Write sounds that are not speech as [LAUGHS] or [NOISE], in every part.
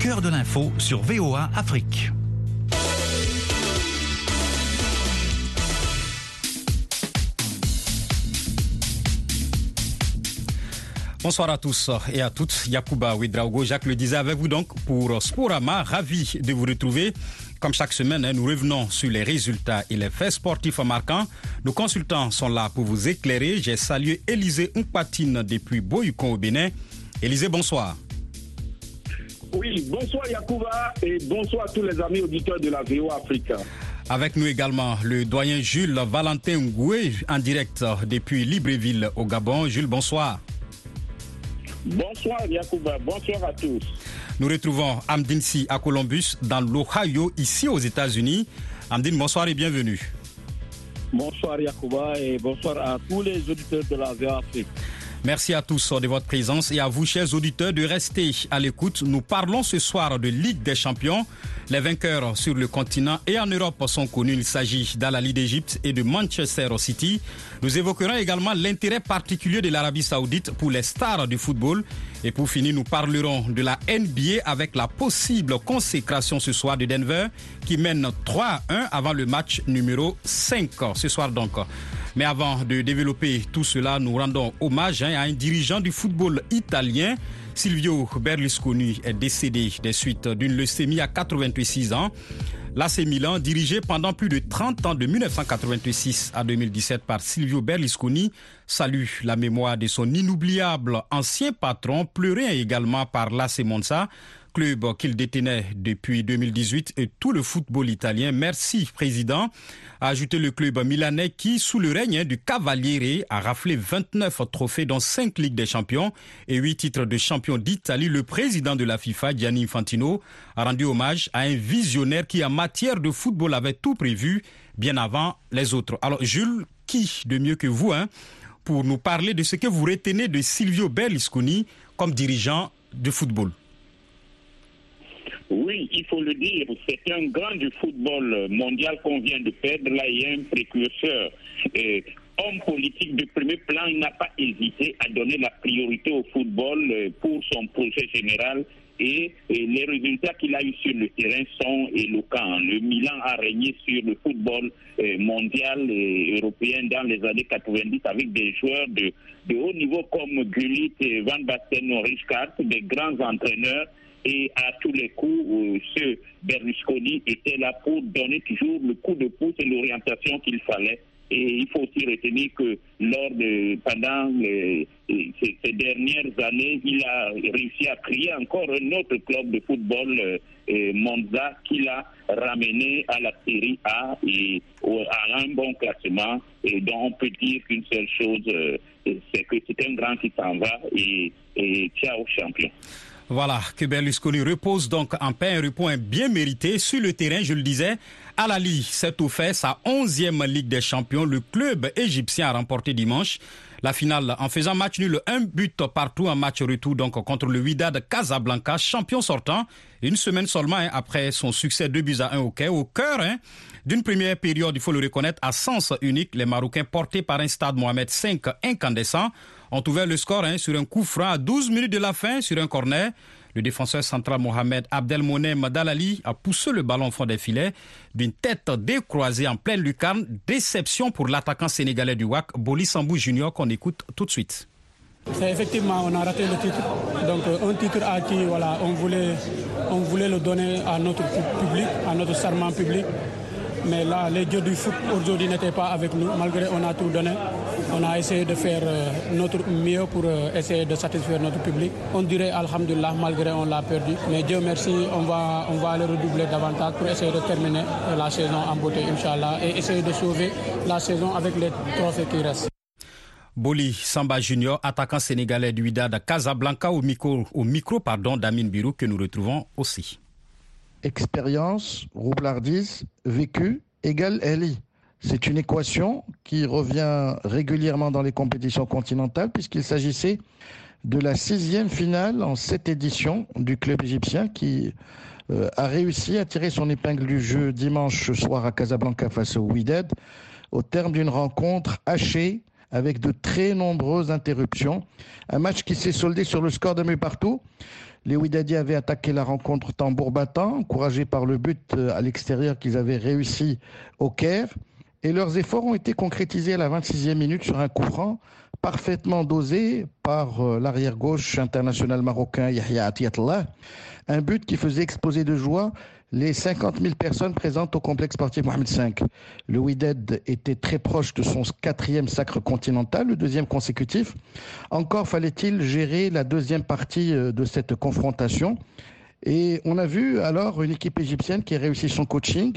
cœur de l'info sur VOA Afrique. Bonsoir à tous et à toutes. Yacouba Ouedraogo, Jacques le disait avec vous donc pour Sporama. Ravi de vous retrouver. Comme chaque semaine, nous revenons sur les résultats et les faits sportifs marquants. Nos consultants sont là pour vous éclairer. J'ai salué Élisée Umpatine depuis Boyukon au Bénin. Élisée, bonsoir. Oui, bonsoir Yacouba et bonsoir à tous les amis auditeurs de la VO Afrique. Avec nous également le doyen Jules Valentin Ngoué en direct depuis Libreville au Gabon. Jules, bonsoir. Bonsoir Yacouba, bonsoir à tous. Nous retrouvons Amdine Si à Columbus, dans l'Ohio, ici aux États-Unis. Amdine, bonsoir et bienvenue. Bonsoir Yacouba et bonsoir à tous les auditeurs de la VOA Afrique. Merci à tous de votre présence et à vous, chers auditeurs, de rester à l'écoute. Nous parlons ce soir de Ligue des Champions. Les vainqueurs sur le continent et en Europe sont connus. Il s'agit d'Al-Ali d'Égypte et de Manchester City. Nous évoquerons également l'intérêt particulier de l'Arabie Saoudite pour les stars du football. Et pour finir, nous parlerons de la NBA avec la possible consécration ce soir de Denver qui mène 3 à 1 avant le match numéro 5 ce soir donc. Mais avant de développer tout cela, nous rendons hommage hein, à un dirigeant du football italien. Silvio Berlusconi est décédé des suites d'une leucémie à 86 ans. L'AC Milan, dirigé pendant plus de 30 ans de 1986 à 2017 par Silvio Berlusconi, salue la mémoire de son inoubliable ancien patron, pleuré également par l'AC Monza, club qu'il détenait depuis 2018 et tout le football italien. Merci, président. A ajouté le club milanais qui, sous le règne du Cavaliere, a raflé 29 trophées dans 5 Ligues des Champions et 8 titres de champion d'Italie. Le président de la FIFA, Gianni Infantino, a rendu hommage à un visionnaire qui, en matière de football, avait tout prévu bien avant les autres. Alors, Jules, qui de mieux que vous, hein, pour nous parler de ce que vous retenez de Silvio Berlusconi comme dirigeant de football? Oui, il faut le dire, c'est un grand du football mondial qu'on vient de perdre. Là, il y a un précurseur. Et homme politique de premier plan, il n'a pas hésité à donner la priorité au football pour son projet général et, les résultats qu'il a eu sur le terrain sont éloquents. Le Milan a régné sur le football mondial et européen dans les années 90 avec des joueurs de, de haut niveau comme Gullit et Van Basten, Rijkaard, des grands entraîneurs et à tous les coups, ce Berlusconi était là pour donner toujours le coup de pouce et l'orientation qu'il fallait. Et il faut aussi retenir que lors de, pendant ces, dernières années, il a réussi à créer encore un autre club de football, Monza, qu'il a ramené à la série A et à un bon classement. Et dont on peut dire qu'une seule chose, c'est que c'est un grand qui s'en va et, et ciao champion. Voilà, que Berlusconi repose donc en paix, un repos bien mérité sur le terrain, je le disais. Al-Ali s'est offert sa onzième Ligue des Champions. Le club égyptien a remporté dimanche la finale en faisant match nul, un but partout en match retour donc contre le Wydad Casablanca, champion sortant, une semaine seulement hein, après son succès de buts à 1 au au cœur hein, d'une première période, il faut le reconnaître, à sens unique. Les Marocains portés par un stade Mohamed V incandescent ont ouvert le score hein, sur un coup franc à 12 minutes de la fin sur un corner. Le défenseur central Mohamed Abdelmonem Dalali a poussé le ballon au fond des filets d'une tête décroisée en pleine lucarne. Déception pour l'attaquant sénégalais du WAC, Boli Sambou Junior, qu'on écoute tout de suite. Effectivement, on a raté le titre. Donc un titre à qui voilà, on, voulait, on voulait le donner à notre public, à notre serment public. Mais là, les dieux du foot aujourd'hui n'étaient pas avec nous, malgré on a tout donné. On a essayé de faire notre mieux pour essayer de satisfaire notre public. On dirait Alhamdulillah, malgré on l'a perdu. Mais Dieu merci, on va, on va aller redoubler davantage pour essayer de terminer la saison en beauté, Inch'Allah, et essayer de sauver la saison avec les trophées qui restent. Boli Samba Junior, attaquant sénégalais du Wydad Casablanca au micro, au micro pardon, d'Amin Birou que nous retrouvons aussi expérience, roublardise, vécu égale Eli. C'est une équation qui revient régulièrement dans les compétitions continentales puisqu'il s'agissait de la sixième finale en sept éditions du club égyptien qui euh, a réussi à tirer son épingle du jeu dimanche soir à Casablanca face au Wydad au terme d'une rencontre hachée, avec de très nombreuses interruptions. Un match qui s'est soldé sur le score d'un but partout. Les Ouidadi avaient attaqué la rencontre tambour battant, encouragés par le but euh, à l'extérieur qu'ils avaient réussi au Caire. Et leurs efforts ont été concrétisés à la 26e minute sur un coup franc parfaitement dosé par euh, l'arrière gauche international marocain Yahya Atiatallah. Un but qui faisait exploser de joie les 50 000 personnes présentes au complexe sportif Mohamed V. Le Wydad était très proche de son quatrième sacre continental, le deuxième consécutif. Encore fallait-il gérer la deuxième partie euh, de cette confrontation. Et on a vu alors une équipe égyptienne qui a réussi son coaching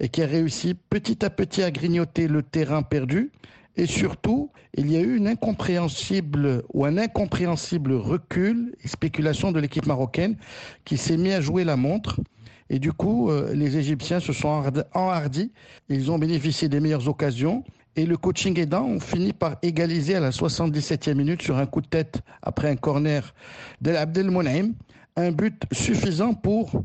et qui a réussi petit à petit à grignoter le terrain perdu. Et surtout, il y a eu une incompréhensible ou un incompréhensible recul et spéculation de l'équipe marocaine qui s'est mis à jouer la montre. Et du coup, euh, les Égyptiens se sont enhardis. Ils ont bénéficié des meilleures occasions. Et le coaching aidant, on finit par égaliser à la 77e minute sur un coup de tête après un corner d'Abdel Monaim un but suffisant pour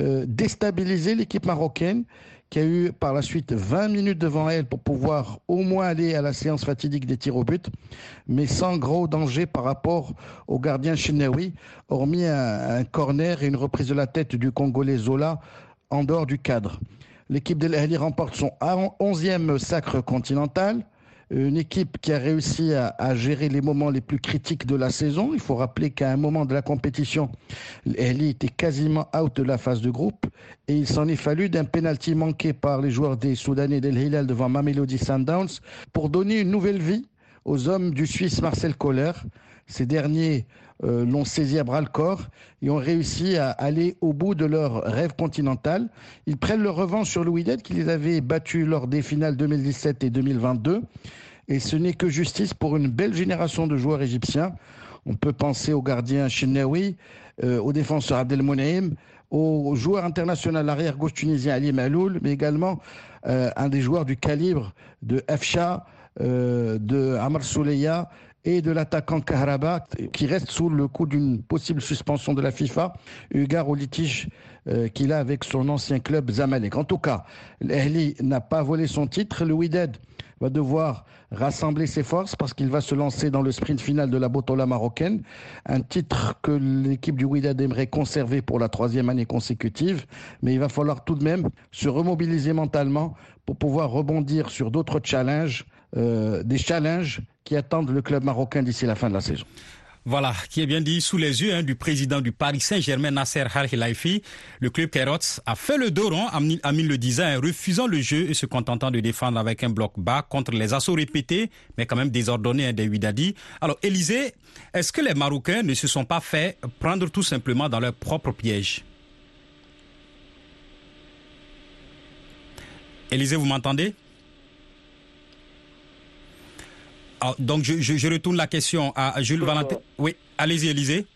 euh, déstabiliser l'équipe marocaine qui a eu par la suite 20 minutes devant elle pour pouvoir au moins aller à la séance fatidique des tirs au but, mais sans gros danger par rapport au gardien Chenaoui, hormis un, corner et une reprise de la tête du Congolais Zola en dehors du cadre. L'équipe de l'Ahli remporte son 11e sacre continental une équipe qui a réussi à, gérer les moments les plus critiques de la saison. Il faut rappeler qu'à un moment de la compétition, elle était quasiment out de la phase de groupe et il s'en est fallu d'un penalty manqué par les joueurs des Soudanais d'El Hilal devant Mamelody Sundowns pour donner une nouvelle vie aux hommes du Suisse Marcel Kohler. Ces derniers euh, l'ont saisi à bras le corps et ont réussi à aller au bout de leur rêve continental. Ils prennent leur revanche sur Louis Wydad qui les avait battus lors des finales 2017 et 2022. Et ce n'est que justice pour une belle génération de joueurs égyptiens. On peut penser au gardien Chenaoui, euh, au défenseur Abdel au joueur international arrière-gauche tunisien Ali Maloul, mais également euh, un des joueurs du calibre de Afsha, de Amr Souleya et de l'attaquant Kahraba qui reste sous le coup d'une possible suspension de la FIFA, égard au litige euh, qu'il a avec son ancien club Zamalek. En tout cas, l'Ehli n'a pas volé son titre. Le Wydad va devoir rassembler ses forces parce qu'il va se lancer dans le sprint final de la Botola marocaine, un titre que l'équipe du Wydad aimerait conserver pour la troisième année consécutive, mais il va falloir tout de même se remobiliser mentalement pour pouvoir rebondir sur d'autres challenges, euh, des challenges qui attendent le club marocain d'ici la fin de la saison. Voilà, qui est bien dit sous les yeux hein, du président du Paris Saint-Germain, Nasser Al-Khelaifi. Le club Kerots a fait le dos rond, Amine le disait, hein, refusant le jeu et se contentant de défendre avec un bloc bas contre les assauts répétés, mais quand même désordonnés hein, des Huidadi. Alors, Élisée, est-ce que les Marocains ne se sont pas fait prendre tout simplement dans leur propre piège? Élisée, vous m'entendez? Ah, donc, je, retourne la question à Jules Valentin. Oui, allez-y, Élisée.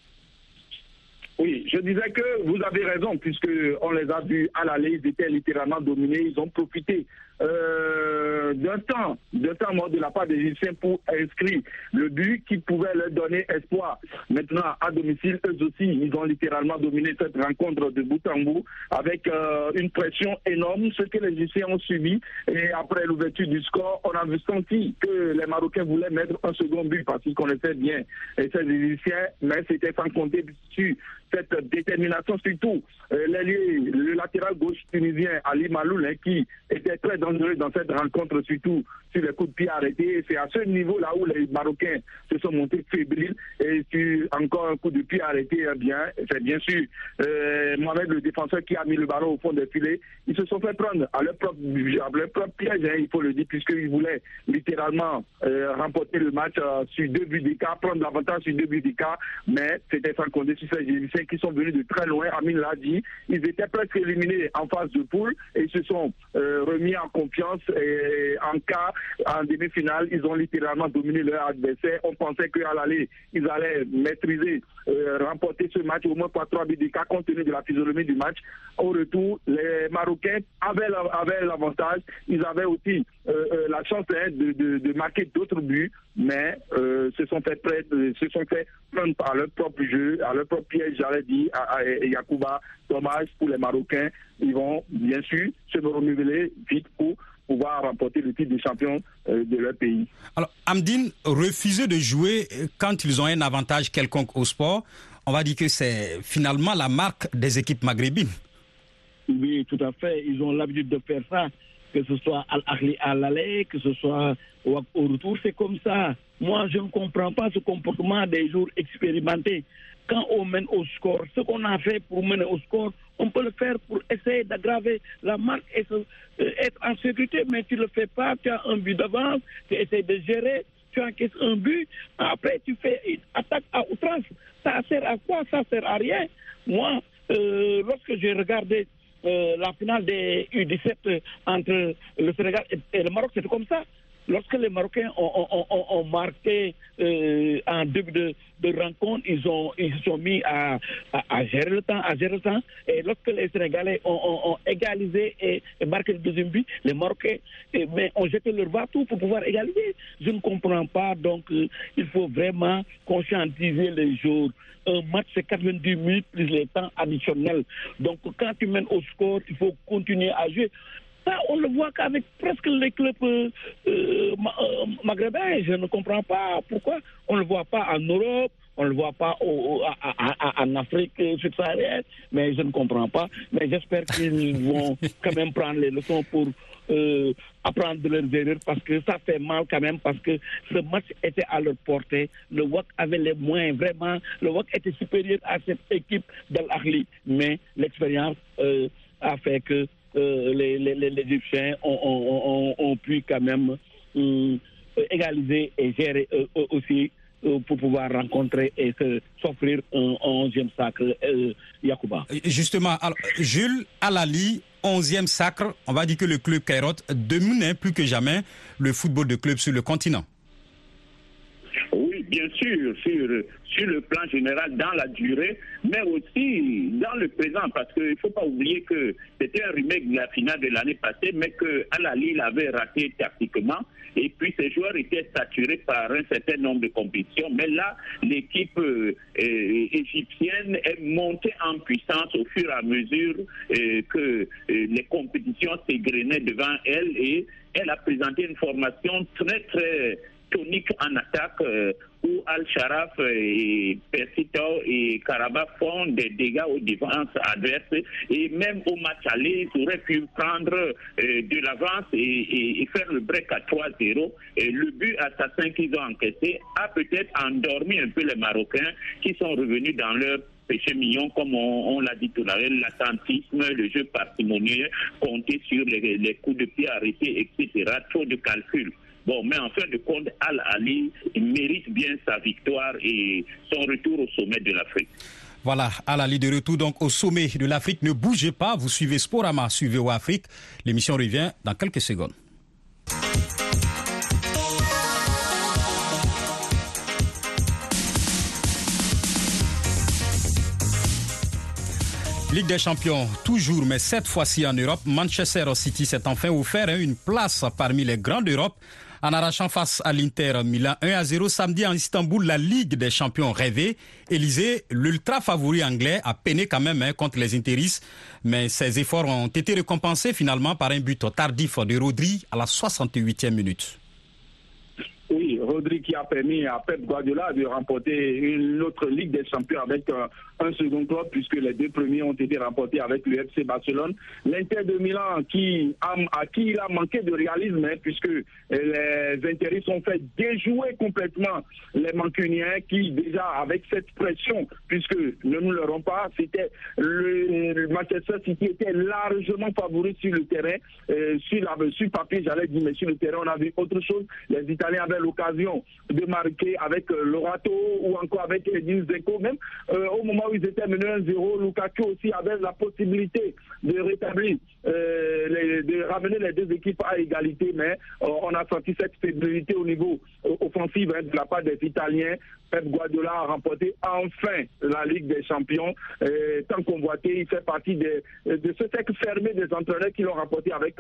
Oui, je disais que vous avez raison, puisque on les a vus à l'aller, ils étaient littéralement dominés, ils ont profité euh, d'un temps, d'un temps mort de la part des Égyptiens pour inscrire le but qui pouvait leur donner espoir. Maintenant, à domicile, eux aussi, ils ont littéralement dominé cette rencontre de bout en bout avec euh, une pression énorme, ce que les Égyptiens ont subi. Et après l'ouverture du score, on a senti que les Marocains voulaient mettre un second but parce qu'ils connaissaient bien ces Égyptiens, mais c'était sans compter sur cette détermination, surtout euh, le latéral gauche tunisien Ali Maloul, hein, qui était très dans cette rencontre, surtout sur les coups de pied arrêtés. C'est à ce niveau-là où les Marocains se sont montés fébriles et sur encore un coup de pied arrêté, eh bien, c'est bien sûr euh, Mohamed, le défenseur, qui a mis le ballon au fond des filets. Ils se sont fait prendre à leur propre, piège, hein, il faut le dire, puisqu'ils voulaient littéralement euh, remporter le match euh, sur deux buts d'écart, prendre l'avantage sur deux buts d'écart, mais c'était sans compter sur ces Égyptiens qui sont venus de très loin. Amine l'a dit, ils étaient presque éliminés en phase de poule et ils se sont euh, remis en et en cas, en demi-finale, ils ont littéralement dominé leur adversaire. On pensait qu'à l'aller, ils allaient maîtriser, euh, remporter ce match au moins par trois buts d'écart compte tenu de la physionomie du match. Au retour, les Marocains avaient l'avantage. Ils avaient aussi euh, la chance hein, de, marquer d'autres buts, mais se sont fait sont fait prendre par leur propre jeu, à leur propre piège, j'allais dire, à, à Yacouba. Dommage pour les Marocains. Ils vont bien sûr se renouveler vite pour pouvoir remporter le titre de champion de leur pays. Alors, Amdine, refuser de jouer quand ils ont un avantage quelconque au sport, on va dire que c'est finalement la marque des équipes maghrébines. Oui, tout à fait. Ils ont l'habitude de faire ça. Que ce soit à l'aller, que ce soit au retour, c'est comme ça. Moi, je ne comprends pas ce comportement des jours expérimentés. Quand on mène au score, ce qu'on a fait pour mener au score, on peut le faire pour essayer d'aggraver la marque et euh, être en sécurité, mais tu ne le fais pas, tu as un but d'avance, tu essaies de gérer, tu encaisses un but, après tu fais une attaque à outrance. Ça sert à quoi? Ça sert à rien. Moi, euh, lorsque j'ai regardé euh, la finale des U17 entre le Sénégal et le Maroc, c'était comme ça. Lorsque les Marocains ont, marqué euh, en début de, rencontre, ils ont ils se sont mis à, gérer le temps, à gérer le temps. Et lorsque les Sénégalais ont, égalisé et, marqué le deuxième but, les Marocains mais ont jeté leur bateau pour pouvoir égaliser. Je ne comprends pas. Donc, euh, il faut vraiment conscientiser les joueurs. Un match, c'est 90 minutes plus les temps additionnels. Donc, quand tu mènes au score, il faut continuer à jouer. Ça, on le voit qu'avec presque les clubs euh, euh, euh, maghrébins. Je ne comprends pas pourquoi on ne le voit pas en Europe, on ne le voit pas en Afrique subsaharienne, mais je ne comprends pas. Mais j'espère qu'ils [LAUGHS] vont quand même prendre les leçons pour apprendre de leurs erreurs parce que ça fait mal quand même parce que ce match était à leur portée. Le WAC avait les moyens, vraiment. Le WAC était supérieur à cette équipe d'Al-Ahli, mais l'expérience a fait que euh, les, Égyptiens ont, pu quand même euh, égaliser et gérer euh, aussi pour pouvoir rencontrer et s'offrir un onzième sacre, Yacouba. Justement, alors, Jules Alali, onzième sacre, on va dire que le club Cairot domine plus que jamais le football de club sur le continent bien sûr, sur, sur le plan général dans la durée, mais aussi dans le présent, parce qu'il ne faut pas oublier que c'était un remake de la finale de l'année passée, mais que il avait raté tactiquement, et puis ses joueurs étaient saturés par un certain nombre de compétitions. Mais là, l'équipe euh, égyptienne est montée en puissance au fur et à mesure euh, que euh, les compétitions s'égrenaient devant elle, et elle a présenté une formation très, très tonique en attaque où Al-Sharaf et Persito et Karabakh font des dégâts aux défenses adverses et même au match aller, ils auraient pu prendre euh, de l'avance et, faire le break à 3-0. Et le but assassin qu'ils ont encaissé a peut-être endormi un peu les Marocains qui sont revenus dans leur péché mignon, comme on, l'a dit tout à l'heure, l'attentisme, le jeu parcimonieux, compter sur les, les coups de pied arrêtés, etc. Trop de calculs. Bon, mais en fin de compte, Al-Ali mérite bien sa victoire et son retour au sommet de l'Afrique. Voilà, Al-Ali de retour donc au sommet de l'Afrique. Ne bougez pas, vous suivez Sporama, suivez au Afrique. L'émission revient dans quelques secondes. Ligue des champions, toujours, mais cette fois-ci en Europe, Manchester City s'est enfin offert une place parmi les grands d'Europe en arrachant face à l'Inter Milan 1 à 0 samedi en Istanbul, la Ligue des champions rêvée. Élysée, l'ultra favori anglais, a peiné quand même hein, contre les Interistes, mais ses efforts ont été récompensés finalement par un but tardif de Rodri à la 68e minute. Oui, Rodri qui a permis à Pep Guardiola de remporter une autre Ligue des champions avec euh, un second club puisque les deux premiers ont été remportés avec le FC Barcelone. L'Inter de Milan à qui il a manqué de réalisme hein, puisque les intérêts sont fait déjouer complètement les Mancuniens qui déjà avec cette pression puisque ne nous le pas, c'était le, Manchester City était largement favori sur le terrain, euh, sur, la, sur papier j'allais dire mais sur le terrain on a vu autre chose. Les Italiens avaient l'occasion de marquer avec euh, Lorato ou encore avec Edin Zeko même euh, au moment où ils étaient menés 1-0, Lukaku aussi avait la possibilité de rétablir, euh, de ramener les deux équipes à égalité, mais euh, on a senti cette fébrilité au niveau euh, offensif hein, de la part des Italiens. Pep Guardiola a remporté enfin la Ligue des Champions. tant convoité, il fait partie de ce cercle fermé des entraîneurs qui l'ont remporté avec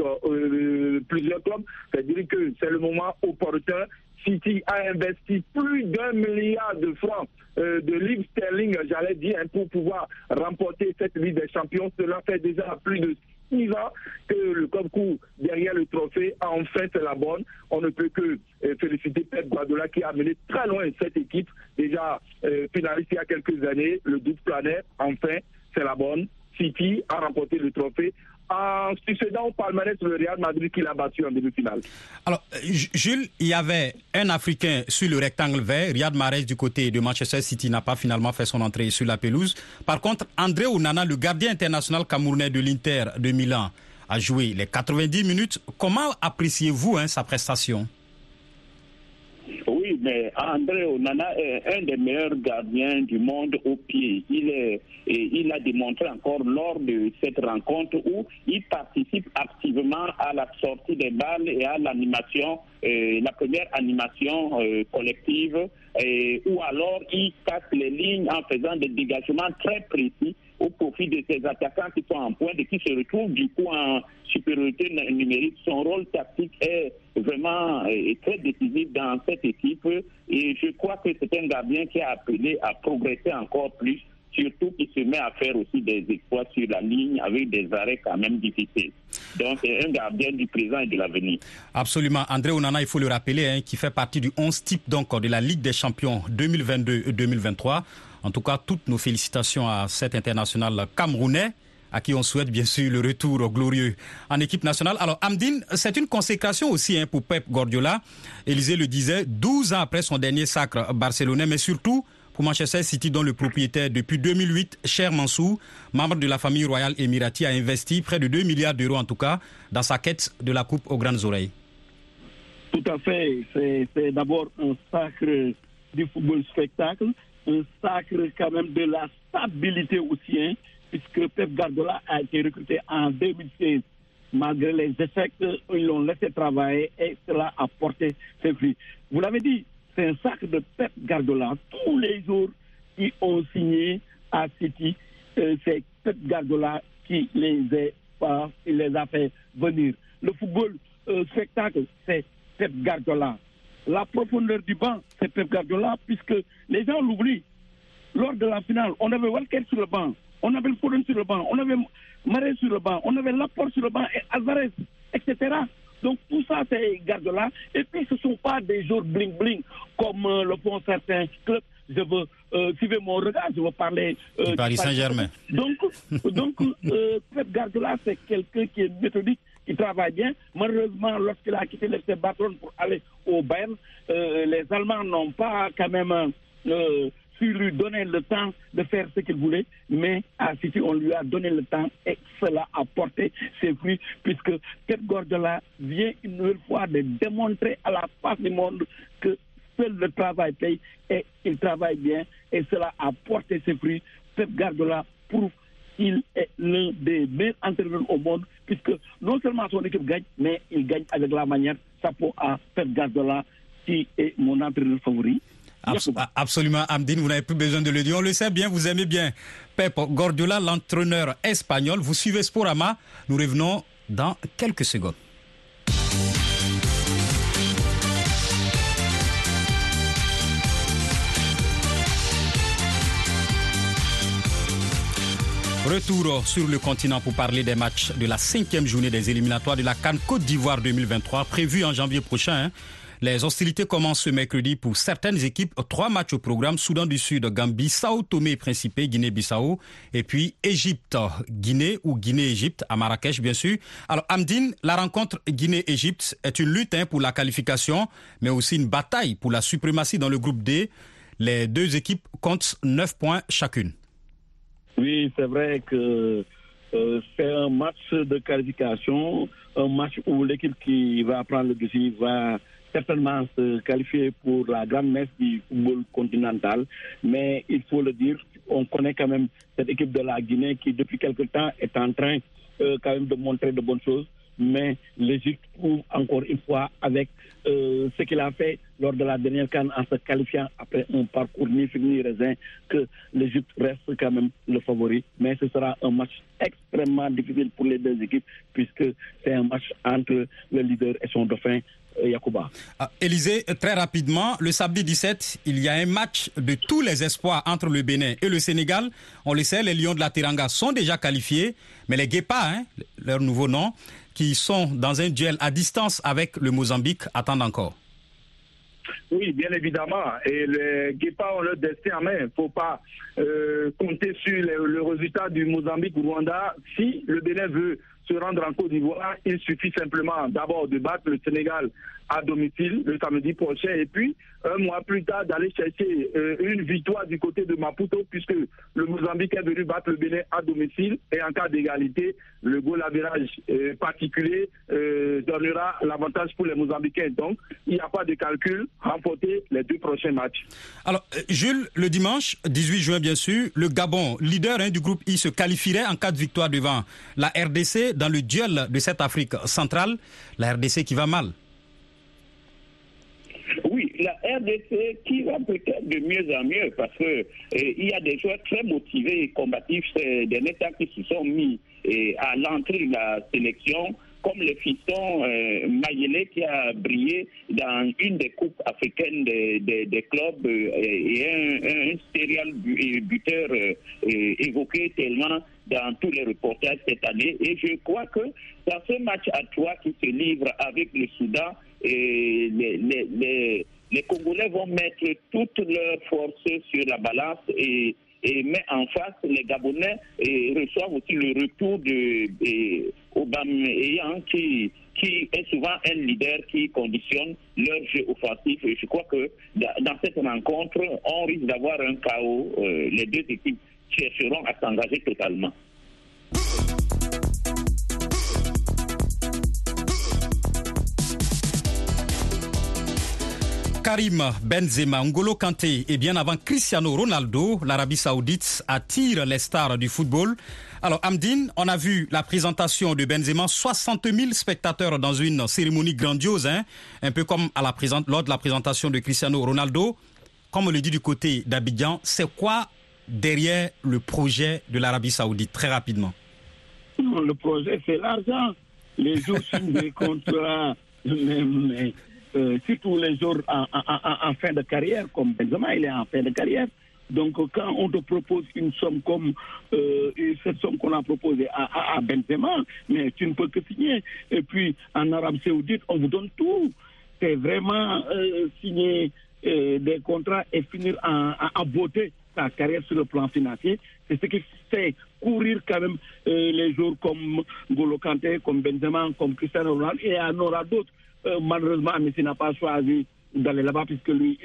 plusieurs clubs. C'est-à-dire que c'est le moment opportun City a investi plus d'un milliard de francs euh, de livres sterling, j'allais dire, pour pouvoir remporter cette Ligue des Champions. Cela fait déjà plus de six ans que le concours derrière le trophée enfin fait la bonne. On ne peut que euh, féliciter Pep Guardiola qui a mené très loin cette équipe. Déjà euh, finaliste il y a quelques années, le doute planète, enfin, c'est la bonne. City a remporté le trophée en succédant au palmarès le Real Madrid qui l'a battu en demi-finale. Alors, euh, Jules, il y avait un Africain sur le rectangle vert. Riyad Mahrez du côté de Manchester City n'a pas finalement fait son entrée sur la pelouse. Par contre, André Onana, le gardien international camerounais de l'Inter de Milan, a joué les 90 minutes. Comment appréciez-vous hein, sa prestation? Mais André Onana est un des meilleurs gardiens du monde au pied. Il, est, et il a démontré encore lors de cette rencontre où il participe activement à la sortie des balles et à l'animation, euh, la première animation euh, collective, et, ou alors il casse les lignes en faisant des dégagements très précis au profit de ces attaquants qui sont en pointe et qui se retrouvent du coup en supériorité numérique. Son rôle tactique est vraiment est très décisif dans cette équipe et je crois que c'est un gardien qui a appelé à progresser encore plus surtout qui se met à faire aussi des exploits sur la ligne avec des arrêts quand même difficiles. Donc c'est un gardien du présent et de l'avenir. Absolument. André Onana, il faut le rappeler, hein, qui fait partie du 11 type donc, de la Ligue des champions 2022-2023. En tout cas, toutes nos félicitations à cet international camerounais à qui on souhaite bien sûr le retour glorieux en équipe nationale. Alors Amdine, c'est une consécration aussi hein, pour Pep Guardiola. Élisée le disait, 12 ans après son dernier sacre barcelonais, mais surtout pour Manchester City dont le propriétaire depuis 2008, Cher Mansou, membre de la famille royale émirati, a investi près de 2 milliards d'euros en tout cas dans sa quête de la Coupe aux grandes oreilles. Tout à fait. C'est d'abord un sacre du football spectacle un sacre quand même de la stabilité aussi, puisque Pep Guardiola a été recruté en 2016. Malgré les échecs, ils l'ont laissé travailler et cela a porté ses fruits. Vous l'avez dit, c'est un sacre de Pep Guardiola. Tous les jours qui ont signé à City, c'est Pep Guardiola qui les, a, les a fait venir. Le football euh, spectacle, c'est Pep Guardiola la profondeur du banc, c'est Pep Guardiola, puisque les gens l'oublient. Lors de la finale, on avait Walker sur le banc, on avait Foden sur le banc, on avait Marais sur le banc, on avait Laporte sur le banc, et Alvarez, etc. Donc tout ça, c'est Guardiola. Et puis, ce ne sont pas des jours bling-bling, comme euh, le font certains clubs. Je veux, euh, suivre mon regard, je veux parler... Euh, Paris Saint-Germain. Donc, donc Pep Guardiola, c'est quelqu'un qui est méthodique, qui travaille bien. Malheureusement, lorsqu'il a quitté l'FC Barcelone pour aller au Bayern, euh, les Allemands n'ont pas quand même euh, su lui donner le temps de faire ce qu'il voulait, mais à City, on lui a donné le temps et cela a porté ses fruits, puisque Pep Guardiola vient une nouvelle fois de démontrer à la face du monde que seul le travail paye et il travaille bien et cela a porté ses fruits. Pep Guardiola prouve qu'il est l'un des meilleurs entraîneurs au monde, puisque non seulement son équipe gagne, mais il gagne avec la manière. Chapeau à Pep Guardiola, qui est mon entraîneur favori. Absolument, Amdine, vous n'avez plus besoin de le dire. On le sait bien, vous aimez bien Pep Guardiola, l'entraîneur espagnol. Vous suivez Sporama. Nous revenons dans quelques secondes. Retour sur le continent pour parler des matchs de la cinquième journée des éliminatoires de la Cannes Côte d'Ivoire 2023, prévue en janvier prochain. Hein. Les hostilités commencent ce mercredi pour certaines équipes. Trois matchs au programme. Soudan du Sud, Gambie, Sao Tomé et Principe, Guinée-Bissau. Et puis Égypte, Guinée ou Guinée-Égypte, à Marrakech bien sûr. Alors Amdine, la rencontre Guinée-Égypte est une lutte hein, pour la qualification, mais aussi une bataille pour la suprématie dans le groupe D. Les deux équipes comptent 9 points chacune. Oui, c'est vrai que euh, c'est un match de qualification, un match où l'équipe qui va prendre le dessus va certainement se qualifier pour la grande messe du football continental. Mais il faut le dire, on connaît quand même cette équipe de la Guinée qui, depuis quelque temps, est en train euh, quand même de montrer de bonnes choses. Mais l'Égypte prouve encore une fois avec euh, ce qu'il a fait lors de la dernière canne en se qualifiant après un parcours ni figue ni raisin que l'Égypte reste quand même le favori. Mais ce sera un match extrêmement difficile pour les deux équipes puisque c'est un match entre le leader et son dauphin Yacouba. Ah, Élisée, très rapidement, le samedi 17, il y a un match de tous les espoirs entre le Bénin et le Sénégal. On le sait, les Lions de la Teranga sont déjà qualifiés, mais les Guépas, hein, leur nouveau nom, qui sont dans un duel à distance avec le Mozambique, attendent encore. Oui, bien évidemment. Et les Guépas ont leur destin en main. Il ne faut pas euh, compter sur le, le résultat du Mozambique-Rwanda. Si le Bénin veut se rendre en Côte d'Ivoire, il suffit simplement d'abord de battre le Sénégal à domicile le samedi prochain et puis un mois plus tard d'aller chercher euh, une victoire du côté de Maputo puisque le Mozambique est venu battre le Bénin à domicile et en cas d'égalité, le goal average euh, particulier euh, donnera l'avantage pour les Mozambicains. Donc, il n'y a pas de calcul, remporter les deux prochains matchs. Alors, euh, Jules, le dimanche 18 juin, bien sûr, le Gabon, leader hein, du groupe I, se qualifierait en cas de victoire devant la RDC dans le duel de cette Afrique centrale. La RDC qui va mal. Oui, la RDC qui va peut-être de mieux en mieux parce que euh, il y a des joueurs très motivés et combatifs derniers temps qui se sont mis euh, à l'entrée de la sélection comme le fiston euh, Mayele qui a brillé dans une des coupes africaines des, des clubs euh, et un, un serial bu- buteur euh, euh, évoqué tellement dans tous les reportages cette année. Et je crois que dans ce match à trois qui se livre avec le Soudan, et les, les, les, les Congolais vont mettre toutes leurs forces sur la balance et, et mais en face, les Gabonais et reçoivent aussi le retour de, qui, qui est souvent un leader qui conditionne leur jeu offensif. Et je crois que dans dans cette rencontre, on risque d'avoir un chaos. Euh, les deux équipes chercheront à s'engager totalement. Karim Benzema, Ngolo Kanté et bien avant Cristiano Ronaldo, l'Arabie Saoudite attire les stars du football. Alors Amdine, on a vu la présentation de Benzema, 60 000 spectateurs dans une cérémonie grandiose, hein, un peu comme à la lors de la présentation de Cristiano Ronaldo. Comme on le dit du côté d'Abidjan, c'est quoi derrière le projet de l'Arabie Saoudite, très rapidement le projet, c'est l'argent. Les jours signent des contrats, euh, surtout les jours en, en- en- fin de carrière, comme Benzema, il est en fin de carrière. Donc, quand on te propose une somme comme euh, cette somme qu'on a proposée à, à- à Benzema, mais tu ne peux que signer. Et puis, en Arabie Saoudite, on vous donne tout. C'est vraiment euh, signer euh, des contrats et finir en beauté sa carrière sur le plan financier. C'est ce qui fait courir quand même les jours comme Golo Kanté, comme Benzema, comme Cristiano Ronaldo. Et il y en aura d'autres. Euh, malheureusement, Messi n'a pas choisi d'aller là-bas puisque lui,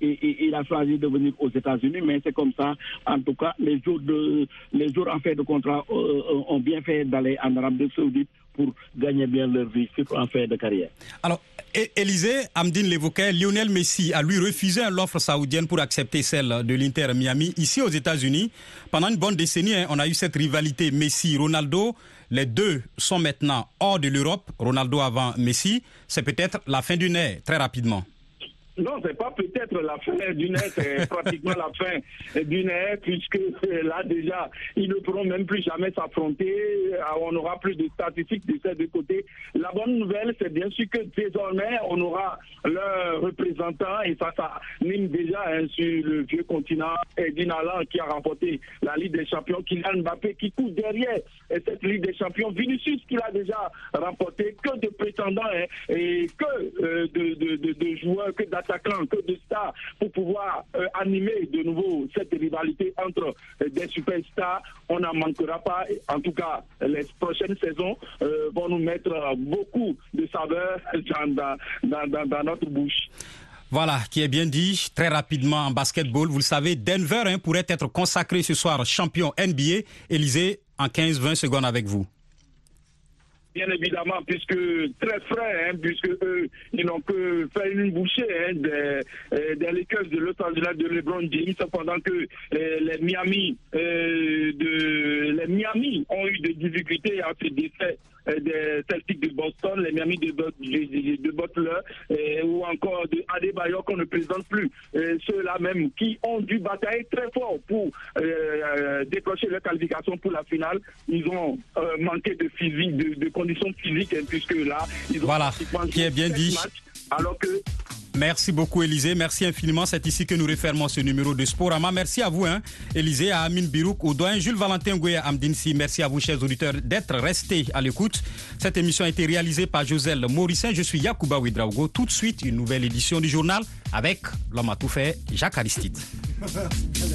il, a choisi de venir aux États-Unis. Mais c'est comme ça. En tout cas, les jours, de, les jours en fait de contrat euh, euh, ont bien fait d'aller en Arabie Saoudite pour gagner bien leur vie, surtout en fin de carrière. Alors, É- Élisée, Amdine l'évoquait, Lionel Messi a lui refusé l'offre saoudienne pour accepter celle de l'Inter Miami. Ici aux États-Unis, pendant une bonne décennie, hein, on a eu cette rivalité Messi-Ronaldo. Les deux sont maintenant hors de l'Europe, Ronaldo avant Messi. C'est peut-être la fin d'une ère, très rapidement. Non, c'est pas peut-être la fin d'une ère, c'est [LAUGHS] pratiquement la fin d'une ère, puisque là déjà, ils ne pourront même plus jamais s'affronter, euh, on n'aura plus de statistiques de ces deux côtés. La bonne nouvelle, c'est bien sûr que désormais, on aura leur représentant, et ça, ça mine déjà hein, sur le vieux continent, Edin Allan qui a remporté la Ligue des Champions, Kylian Mbappé qui court derrière et cette Ligue des Champions, Vinicius qui l'a déjà remporté, que de prétendants hein, et que euh, de, de, de, de joueurs, que d'attaquants, que de stars pour pouvoir euh, animer de nouveau cette rivalité entre euh, des superstars. On n'en manquera pas. En tout cas, les prochaines saisons euh, vont nous mettre beaucoup de saveurs [LAUGHS] dans, dans, dans, notre bouche. Voilà, qui est bien dit. Très rapidement en basketball, vous le savez, Denver hein, pourrait être consacré ce soir champion NBA. Élysée, en 15-20 secondes avec vous. Bien évidemment, puisque très frais, hein, puisque eux, ils n'ont que fait une bouchée hein, des, euh, des Lakers de Los Angeles de LeBron James, pendant que euh, les Miami euh, de les Miami ont eu des difficultés à décès euh, des Celtics de Boston, les Miami de, Butler, ou encore de Adebayo qu'on ne présente plus. Ceux-là même qui ont dû batailler très fort pour euh, décrocher leur qualification pour la finale, ils ont manqué de physique, de, de conditions conditions physiques, hein, puisque là, ils ont voilà, qui est bien dit. alors que Merci beaucoup, Élisée. Merci infiniment. C'est ici que nous refermons ce numéro de Sporama. Merci à vous, hein, Élisée, à Amine Birouk, au doyen Jules Valentin Gouya Amdinsi. Merci à vous, chers auditeurs, d'être restés à l'écoute. Cette émission a été réalisée par Joselle Morissin. Je suis Yacouba Ouidraogo. Tout de suite, une nouvelle édition du journal avec l'homme à tout fait, Jacques Aristide. [LAUGHS]